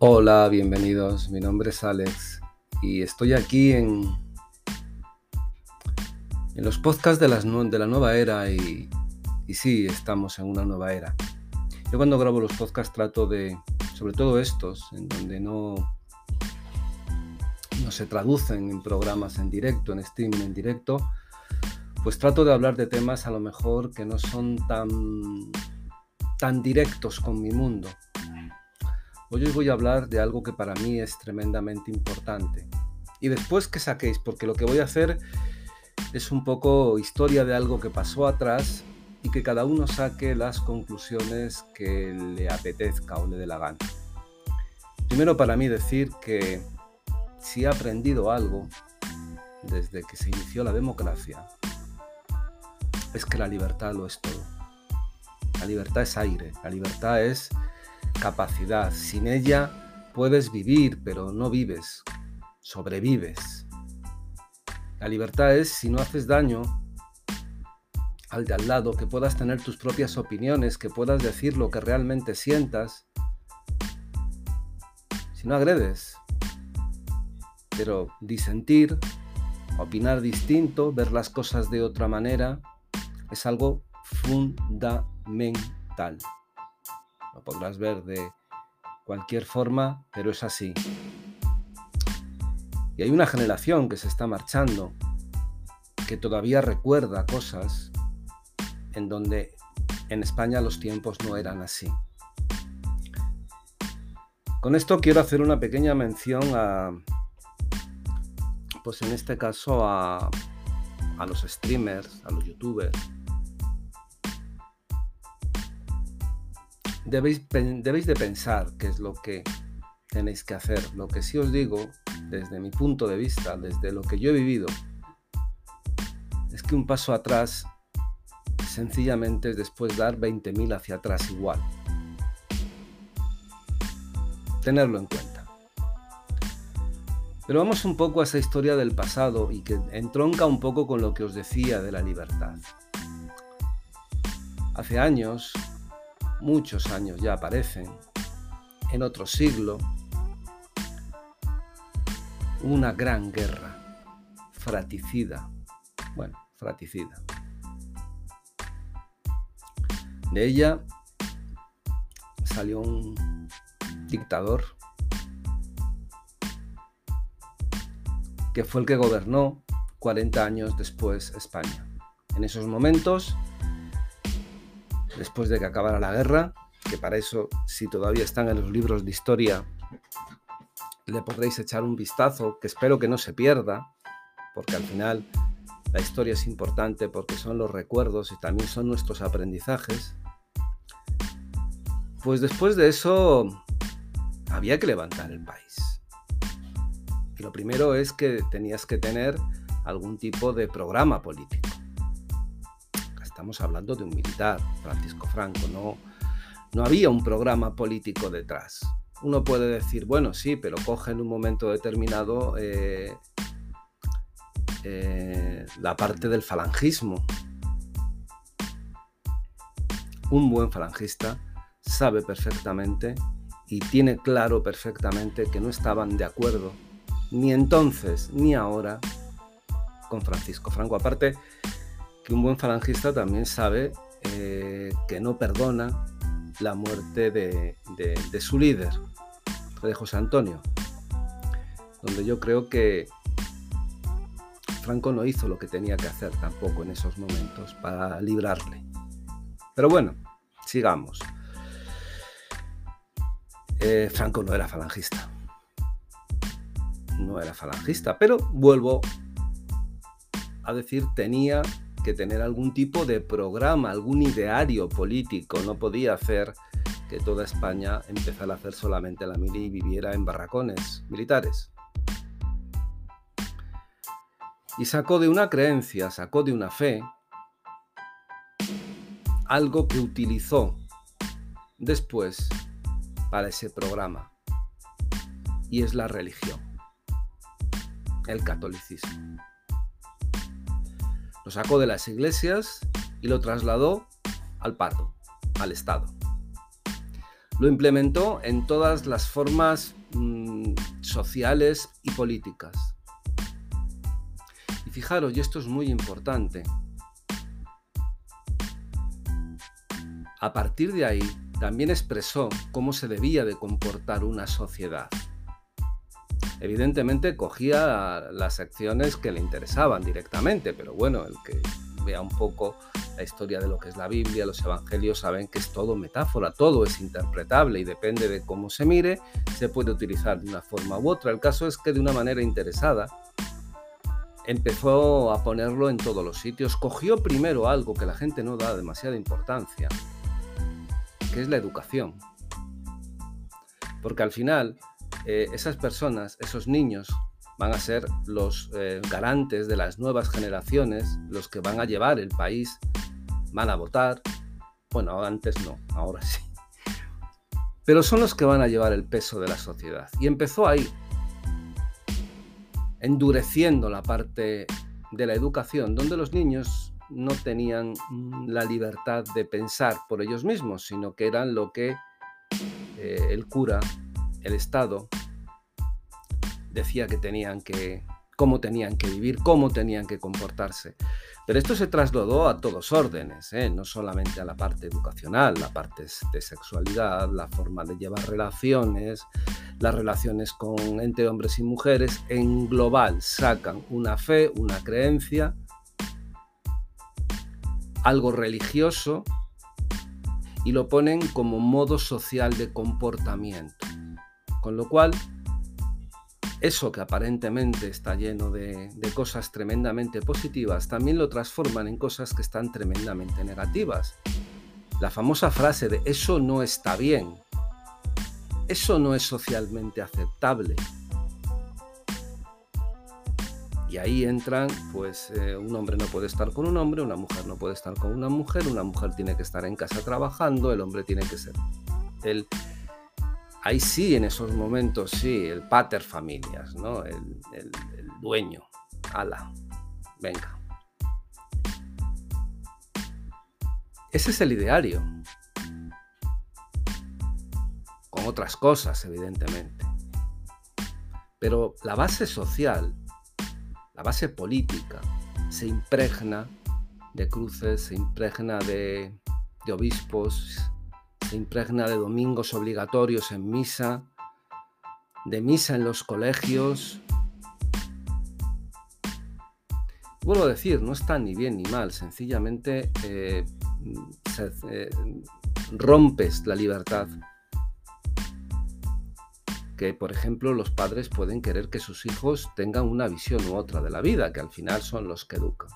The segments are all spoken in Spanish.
Hola, bienvenidos. Mi nombre es Alex y estoy aquí en, en los podcasts de, la nueva era y, y sí, estamos en una nueva era. Yo cuando grabo los podcasts trato de, sobre todo estos, en donde no, no se traducen en programas en directo, en streaming en directo, pues trato de hablar de temas a lo mejor que no son tan, tan directos con mi mundo Hoy os voy a hablar de algo que para mí es tremendamente importante. Y después que saquéis, porque lo que voy a hacer es un poco historia de algo que pasó atrás y que cada uno saque las conclusiones que le apetezca o le dé la gana. Primero para mí decir que si he aprendido algo desde que se inició la democracia, es que la libertad lo es todo. La libertad es aire, la libertad es capacidad. Sin ella puedes vivir, pero no vives, sobrevives. La libertad es si no haces daño al de al lado, que puedas tener tus propias opiniones, que puedas decir lo que realmente sientas. Si no agredes, pero disentir, opinar distinto, ver las cosas de otra manera, es algo fundamental podrás ver de cualquier forma, pero es así. Y hay una generación que se está marchando, que todavía recuerda cosas en donde en España los tiempos no eran así. Con esto quiero hacer una pequeña mención a, pues en este caso a, a los streamers, a los youtubers, debéis, debéis de pensar qué es lo que tenéis que hacer. Lo que sí os digo, desde mi punto de vista, desde lo que yo he vivido, es que un paso atrás sencillamente es después dar 20.000 hacia atrás igual. Tenerlo en cuenta. Pero vamos un poco a esa historia del pasado y que entronca un poco con lo que os decía de la libertad. Hace años muchos años ya aparecen, en otro siglo, una gran guerra fraticida, bueno, fraticida. De ella salió un dictador que fue el que gobernó 40 años después España. En esos momentos después de que acabara la guerra, que para eso, si todavía están en los libros de historia, le podréis echar un vistazo, que espero que no se pierda, porque al final la historia es importante porque son los recuerdos y también son nuestros aprendizajes. Pues después de eso había que levantar el país. Y lo primero es que tenías que tener algún tipo de programa político. Estamos hablando de un militar, Francisco Franco, no, no había un programa político detrás. Uno puede decir, bueno, sí, pero coge en un momento determinado eh, eh, la parte del falangismo. Un buen falangista sabe perfectamente y tiene claro perfectamente que no estaban de acuerdo ni entonces ni ahora con Francisco Franco. Aparte, un buen falangista también sabe eh, que no perdona la muerte de, su líder, de José Antonio, donde yo creo que Franco no hizo lo que tenía que hacer tampoco en esos momentos para librarle. Pero bueno, sigamos. Eh, Franco no era falangista. No era falangista, pero vuelvo a decir, tenía tener algún tipo de programa, algún ideario político. No podía hacer que toda España empezara a hacer solamente la mili y viviera en barracones militares. Y sacó de una creencia, sacó de una fe, algo que utilizó después para ese programa. Y es la religión, el catolicismo. Lo sacó de las iglesias y lo trasladó al pardo, al Estado. Lo implementó en todas las formas mm, sociales y políticas. Y fijaros, y esto es muy importante, a partir de ahí también expresó cómo se debía de comportar una sociedad. Evidentemente cogía las acciones que le interesaban directamente, pero bueno, el que vea un poco la historia de lo que es la Biblia, los evangelios, saben que es todo metáfora, todo es interpretable y depende de cómo se mire, se puede utilizar de una forma u otra. El caso es que de una manera interesada empezó a ponerlo en todos los sitios. Cogió primero algo que la gente no da demasiada importancia, que es la educación. Porque al final eh, esas personas, esos niños, van a ser los eh, garantes de las nuevas generaciones, los que van a llevar el país, van a votar. Bueno, antes no, ahora sí. Pero son los que van a llevar el peso de la sociedad. Y empezó ahí, endureciendo la parte de la educación, donde los niños no tenían mm, la libertad de pensar por ellos mismos, sino que eran lo que eh, el cura el Estado decía que tenían que, cómo tenían que vivir, cómo tenían que comportarse. Pero esto se trasladó a todos órdenes, ¿eh? no solamente a la parte educacional, la parte de sexualidad, la forma de llevar relaciones, las relaciones entre hombres y mujeres. En global sacan una fe, una creencia, algo religioso y lo ponen como modo social de comportamiento. Con lo cual, eso que aparentemente está lleno de, cosas tremendamente positivas, también lo transforman en cosas que están tremendamente negativas. La famosa frase de eso no está bien, eso no es socialmente aceptable. Y ahí entran, pues eh, un hombre no puede estar con un hombre, una mujer no puede estar con una mujer, una mujer tiene que estar en casa trabajando, el hombre tiene que ser el ahí sí, en esos momentos, sí, el pater familias, ¿no? El, dueño. Ala, venga. Ese es el ideario. Con otras cosas, evidentemente. Pero la base social, la base política, se impregna de cruces, se impregna de, de obispos, se impregna de domingos obligatorios en misa, de misa en los colegios. Vuelvo a decir, no está ni bien ni mal, sencillamente eh, eh, rompes la libertad. Que, por ejemplo, los padres pueden querer que sus hijos tengan una visión u otra de la vida, que al final son los que educan.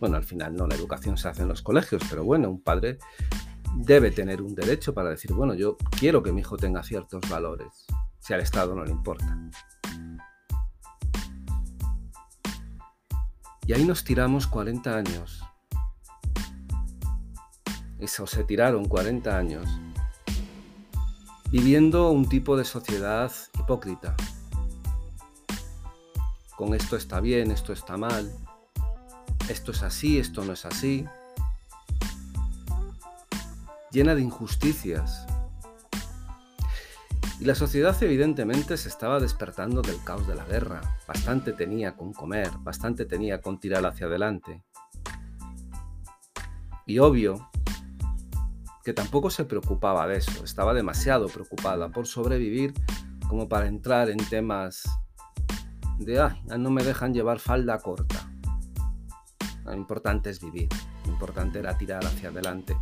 Bueno, al final no, la educación se hace en los colegios, pero bueno, un padre debe tener un derecho para decir, bueno, yo quiero que mi hijo tenga ciertos valores, si al Estado no le importa. Y ahí nos tiramos 40 años. Eso se tiraron 40 años viviendo un tipo de sociedad hipócrita. Con esto está bien, esto está mal, esto es así, esto no es así, llena de injusticias. Y la sociedad evidentemente se estaba despertando del caos de la guerra, bastante tenía con comer, bastante tenía con tirar hacia adelante. Y obvio que tampoco se preocupaba de eso, estaba demasiado preocupada por sobrevivir como para entrar en temas de, ay, no me dejan llevar falda corta. Lo importante es vivir, lo importante era tirar hacia adelante.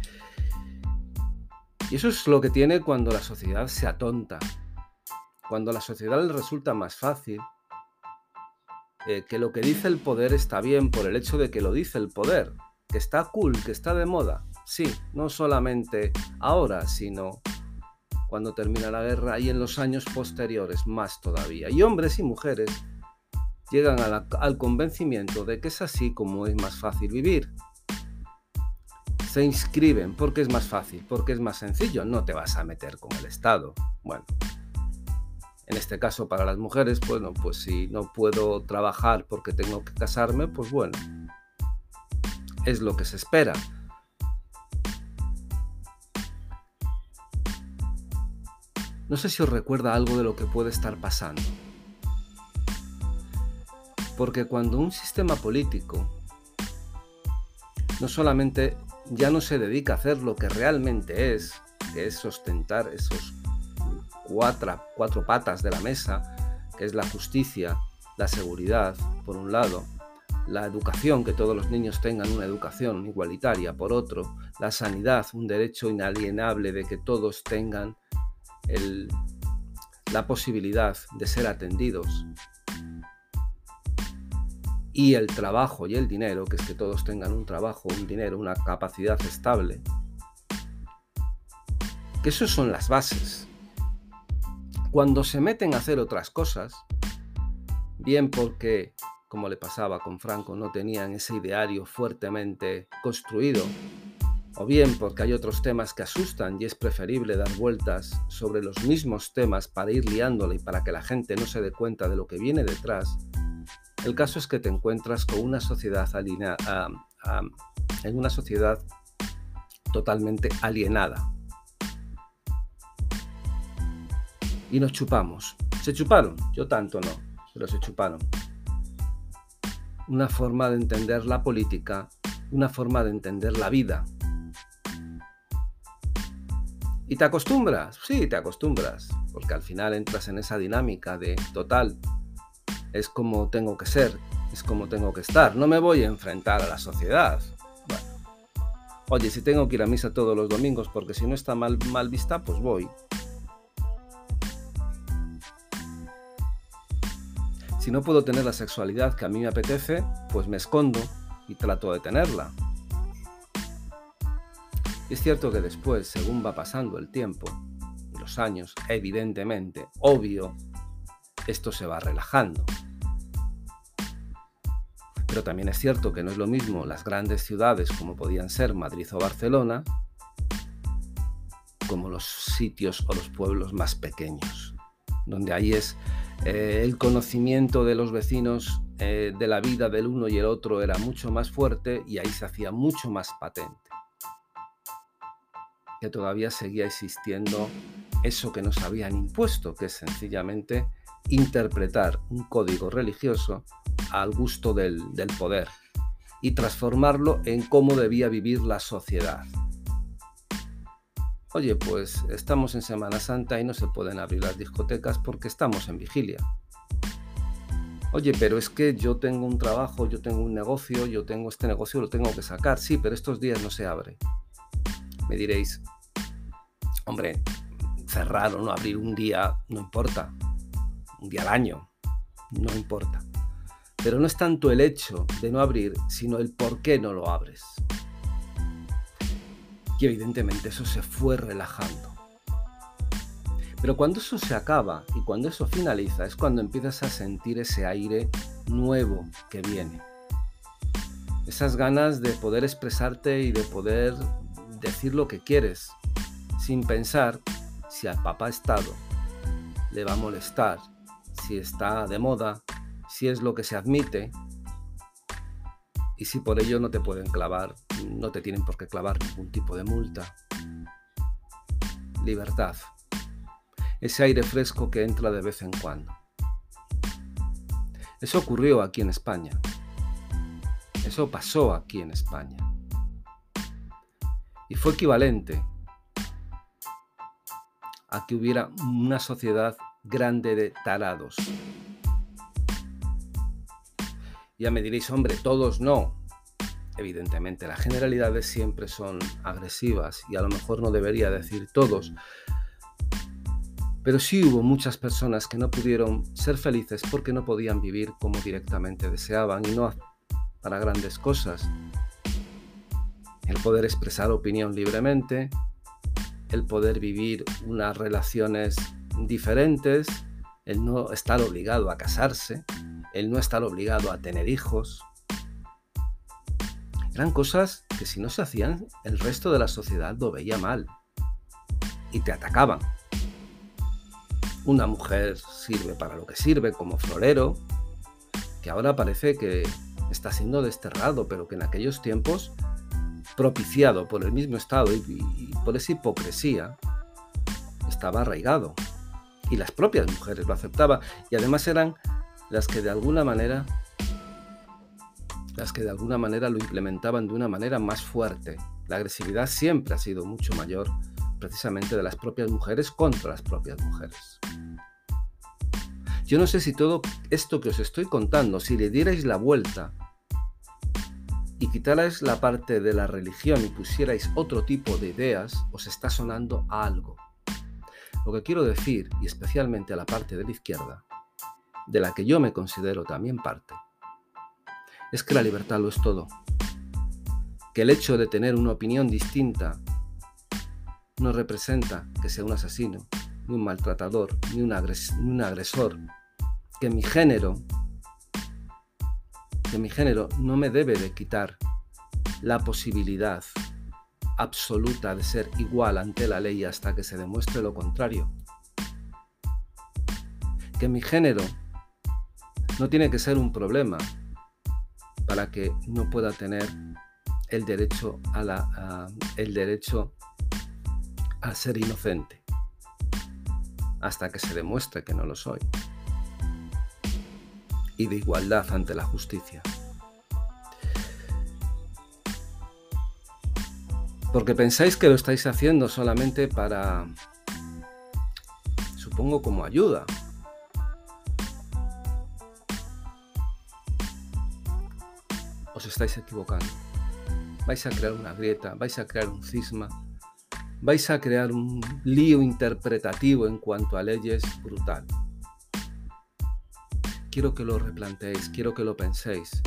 Y eso es lo que tiene cuando la sociedad se atonta, cuando a la sociedad le resulta más fácil eh, que lo que dice el poder está bien por el hecho de que lo dice el poder, que está cool, que está de moda. Sí, no solamente ahora, sino cuando termina la guerra y en los años posteriores más todavía. Y hombres y mujeres llegan al convencimiento de que es así como es más fácil vivir. Se inscriben porque es más fácil, porque es más sencillo, no te vas a meter con el Estado. Bueno, en este caso para las mujeres, bueno, pues si no puedo trabajar porque tengo que casarme, pues bueno, es lo que se espera. No sé si os recuerda algo de lo que puede estar pasando. Porque cuando un sistema político no solamente ya no se dedica a hacer lo que realmente es, que es ostentar esos cuatro patas de la mesa, que es la justicia, la seguridad, por un lado, la educación, que todos los niños tengan una educación igualitaria, por otro, la sanidad, un derecho inalienable de que todos tengan la posibilidad de ser atendidos, y el trabajo y el dinero, que es que todos tengan un trabajo, un dinero, una capacidad estable, que eso son las bases. Cuando se meten a hacer otras cosas, bien porque, como le pasaba con Franco, no tenían ese ideario fuertemente construido, o bien porque hay otros temas que asustan y es preferible dar vueltas sobre los mismos temas para ir liándola y para que la gente no se dé cuenta de lo que viene detrás, el caso es que te encuentras con una sociedad alineada, en una sociedad totalmente alienada. Y nos chupamos. ¿Se chuparon? Yo tanto no, pero se chuparon. Una forma de entender la política, una forma de entender la vida. ¿Y te acostumbras? Sí, te acostumbras, porque al final entras en esa dinámica de total, es como tengo que ser, es como tengo que estar. No me voy a enfrentar a la sociedad. Oye, si tengo que ir a misa todos los domingos porque si no está mal, mal vista, pues voy. Si no puedo tener la sexualidad que a mí me apetece, pues me escondo y trato de tenerla. es cierto que después, según va pasando el tiempo, los años, evidentemente, obvio, esto se va relajando. Pero también es cierto que no es lo mismo las grandes ciudades como podían ser Madrid o Barcelona, como los sitios o los pueblos más pequeños, donde ahí es eh, el conocimiento de los vecinos eh, de la vida del uno y el otro era mucho más fuerte y ahí se hacía mucho más patente. Que todavía seguía existiendo eso que nos habían impuesto, que es sencillamente interpretar un código religioso al gusto del, poder y transformarlo en cómo debía vivir la sociedad. Oye, pues estamos en Semana Santa y no se pueden abrir las discotecas porque estamos en vigilia. Oye, pero es que yo tengo un trabajo, yo tengo un negocio, yo tengo este negocio, lo tengo que sacar. Sí, pero estos días no se abre. Me diréis, hombre, cerrar o no abrir un día no importa un día al año, no importa. Pero no es tanto el hecho de no abrir, sino el por qué no lo abres. Y evidentemente eso se fue relajando. Pero cuando eso se acaba y cuando eso finaliza es cuando empiezas a sentir ese aire nuevo que viene. Esas ganas de poder expresarte y de poder decir lo que quieres, sin pensar si al papá Estado le va a molestar si está de moda, si es lo que se admite y si por ello no te pueden clavar, no te tienen por qué clavar ningún tipo de multa. Libertad. Ese aire fresco que entra de vez en cuando. Eso ocurrió aquí en España. Eso pasó aquí en España. Y fue equivalente a que hubiera una sociedad grande de tarados. Ya me diréis, hombre, todos no. Evidentemente, las generalidades siempre son agresivas y a lo mejor no debería decir todos. Pero sí hubo muchas personas que no pudieron ser felices porque no podían vivir como directamente deseaban y no para grandes cosas. El poder expresar opinión libremente, el poder vivir unas relaciones diferentes, el no estar obligado a casarse, el no estar obligado a tener hijos. Eran cosas que si no se hacían, el resto de la sociedad lo veía mal y te atacaban. Una mujer sirve para lo que sirve como florero, que ahora parece que está siendo desterrado, pero que en aquellos tiempos, propiciado por el mismo Estado y, y por esa hipocresía, estaba arraigado Y las propias mujeres lo aceptaban. Y además eran las que de alguna manera las que de alguna manera lo implementaban de una manera más fuerte. La agresividad siempre ha sido mucho mayor precisamente de las propias mujeres contra las propias mujeres. Yo no sé si todo esto que os estoy contando, si le dierais la vuelta y quitarais la parte de la religión y pusierais otro tipo de ideas, os está sonando a algo. Lo que quiero decir, y especialmente a la parte de la izquierda, de la que yo me considero también parte, es que la libertad lo es todo. Que el hecho de tener una opinión distinta no representa que sea un asesino, ni un maltratador, ni un, agresor. Que mi género, que mi género no me debe de quitar la posibilidad absoluta de ser igual ante la ley hasta que se demuestre lo contrario. Que mi género no tiene que ser un problema para que no pueda tener el derecho a, la, el derecho a ser inocente hasta que se demuestre que no lo soy y de igualdad ante la justicia. Porque pensáis que lo estáis haciendo solamente para, supongo, como ayuda. Os estáis equivocando. Vais a crear una grieta, vais a crear un cisma, vais a crear un lío interpretativo en cuanto a leyes brutal. Quiero que lo replanteéis, quiero que lo penséis.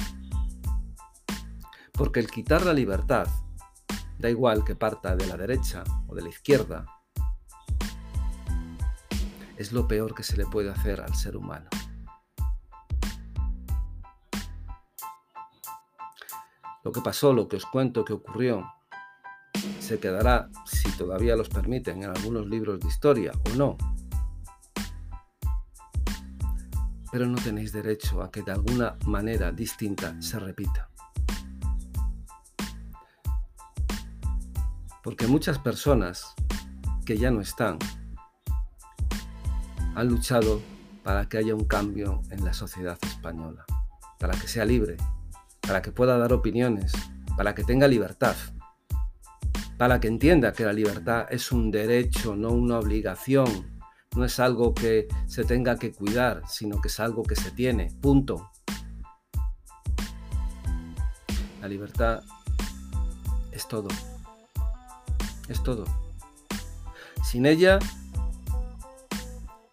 Porque el quitar la libertad Da igual que parta de la derecha o de la izquierda. Es lo peor que se le puede hacer al ser humano. Lo que pasó, lo que os cuento que ocurrió, se quedará, si todavía los permiten, en algunos libros de historia o no. Pero no tenéis derecho a que de alguna manera distinta se repita. Porque muchas personas que ya no están han luchado para que haya un cambio en la sociedad española, para que sea libre, para que pueda dar opiniones, para que tenga libertad, para que entienda que la libertad es un derecho, no una obligación, no es algo que se tenga que cuidar, sino que es algo que se tiene, punto. La libertad es todo. Es todo. Sin ella,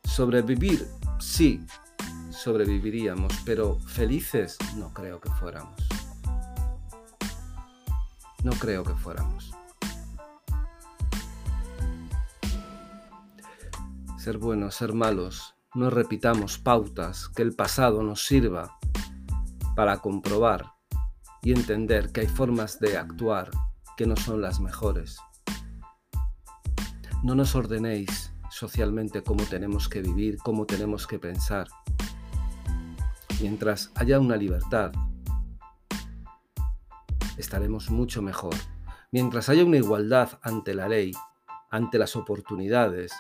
sobrevivir, sí, sobreviviríamos, pero felices no creo que fuéramos. No creo que fuéramos. Ser buenos, ser malos, no repitamos pautas, que el pasado nos sirva para comprobar y entender que hay formas de actuar que no son las mejores. No nos ordenéis socialmente cómo tenemos que vivir, cómo tenemos que pensar. Mientras haya una libertad, estaremos mucho mejor. Mientras haya una igualdad ante la ley, ante las oportunidades,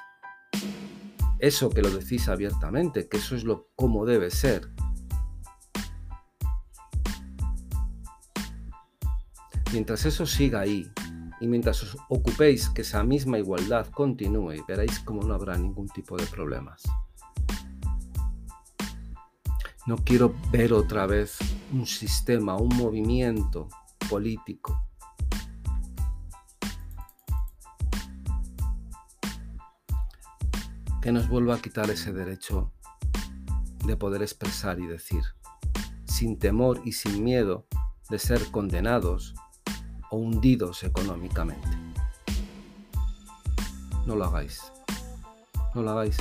eso que lo decís abiertamente, que eso es lo como debe ser. Mientras eso siga ahí, y mientras os ocupéis que esa misma igualdad continúe, veréis cómo no habrá ningún tipo de problemas. No quiero ver otra vez un sistema, un movimiento político que nos vuelva a quitar ese derecho de poder expresar y decir, sin temor y sin miedo de ser condenados o hundidos económicamente. No lo hagáis. No lo hagáis.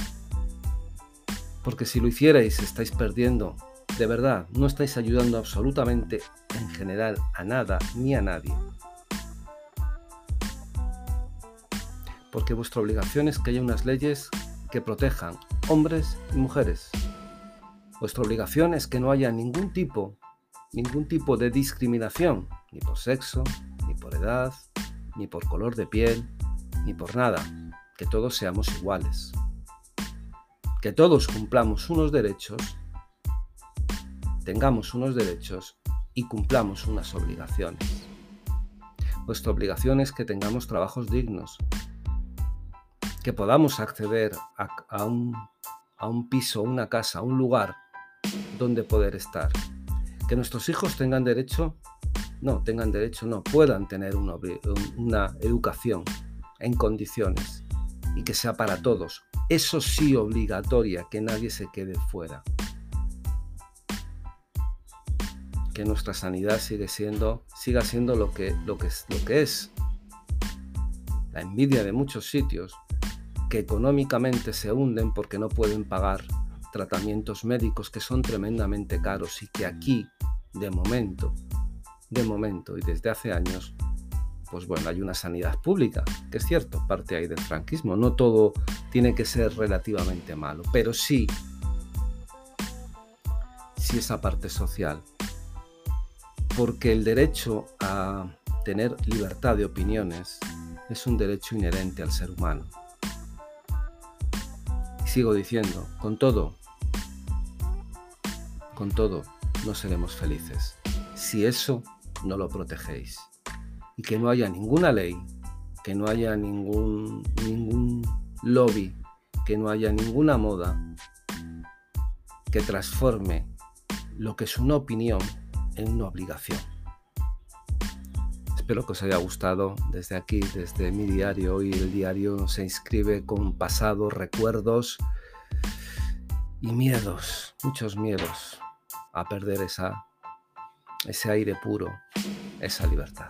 Porque si lo hicierais estáis perdiendo. De verdad, no estáis ayudando absolutamente en general a nada ni a nadie. Porque vuestra obligación es que haya unas leyes que protejan hombres y mujeres. Vuestra obligación es que no haya ningún tipo, ningún tipo de discriminación, ni por sexo, por edad, ni por color de piel, ni por nada, que todos seamos iguales. que todos cumplamos unos derechos, tengamos unos derechos y cumplamos unas obligaciones. Nuestra obligación es que tengamos trabajos dignos, que podamos acceder a, un, a un piso, una casa, un lugar donde poder estar. Que nuestros hijos tengan derecho, no, tengan derecho, no, puedan tener una, educación en condiciones y que sea para todos. Eso sí obligatoria, que nadie se quede fuera. Que nuestra sanidad sigue siendo, siga siendo lo que, lo, que lo que es. La envidia de muchos sitios que económicamente se hunden porque no pueden pagar tratamientos médicos que son tremendamente caros y que aquí, de momento, de momento y desde hace años, pues bueno, hay una sanidad pública, que es cierto, parte ahí del franquismo, no todo tiene que ser relativamente malo, pero sí, sí esa parte social, porque el derecho a tener libertad de opiniones es un derecho inherente al ser humano. Sigo diciendo, con todo, con todo, no seremos felices. Si eso no lo protegéis. Y que no haya ninguna ley, que no haya ningún, ningún lobby, que no haya ninguna moda que transforme lo que es una opinión en una obligación. Espero que os haya gustado desde aquí, desde mi diario. Hoy el diario se inscribe con pasados, recuerdos y miedos, muchos miedos a perder esa, ese aire puro, esa libertad.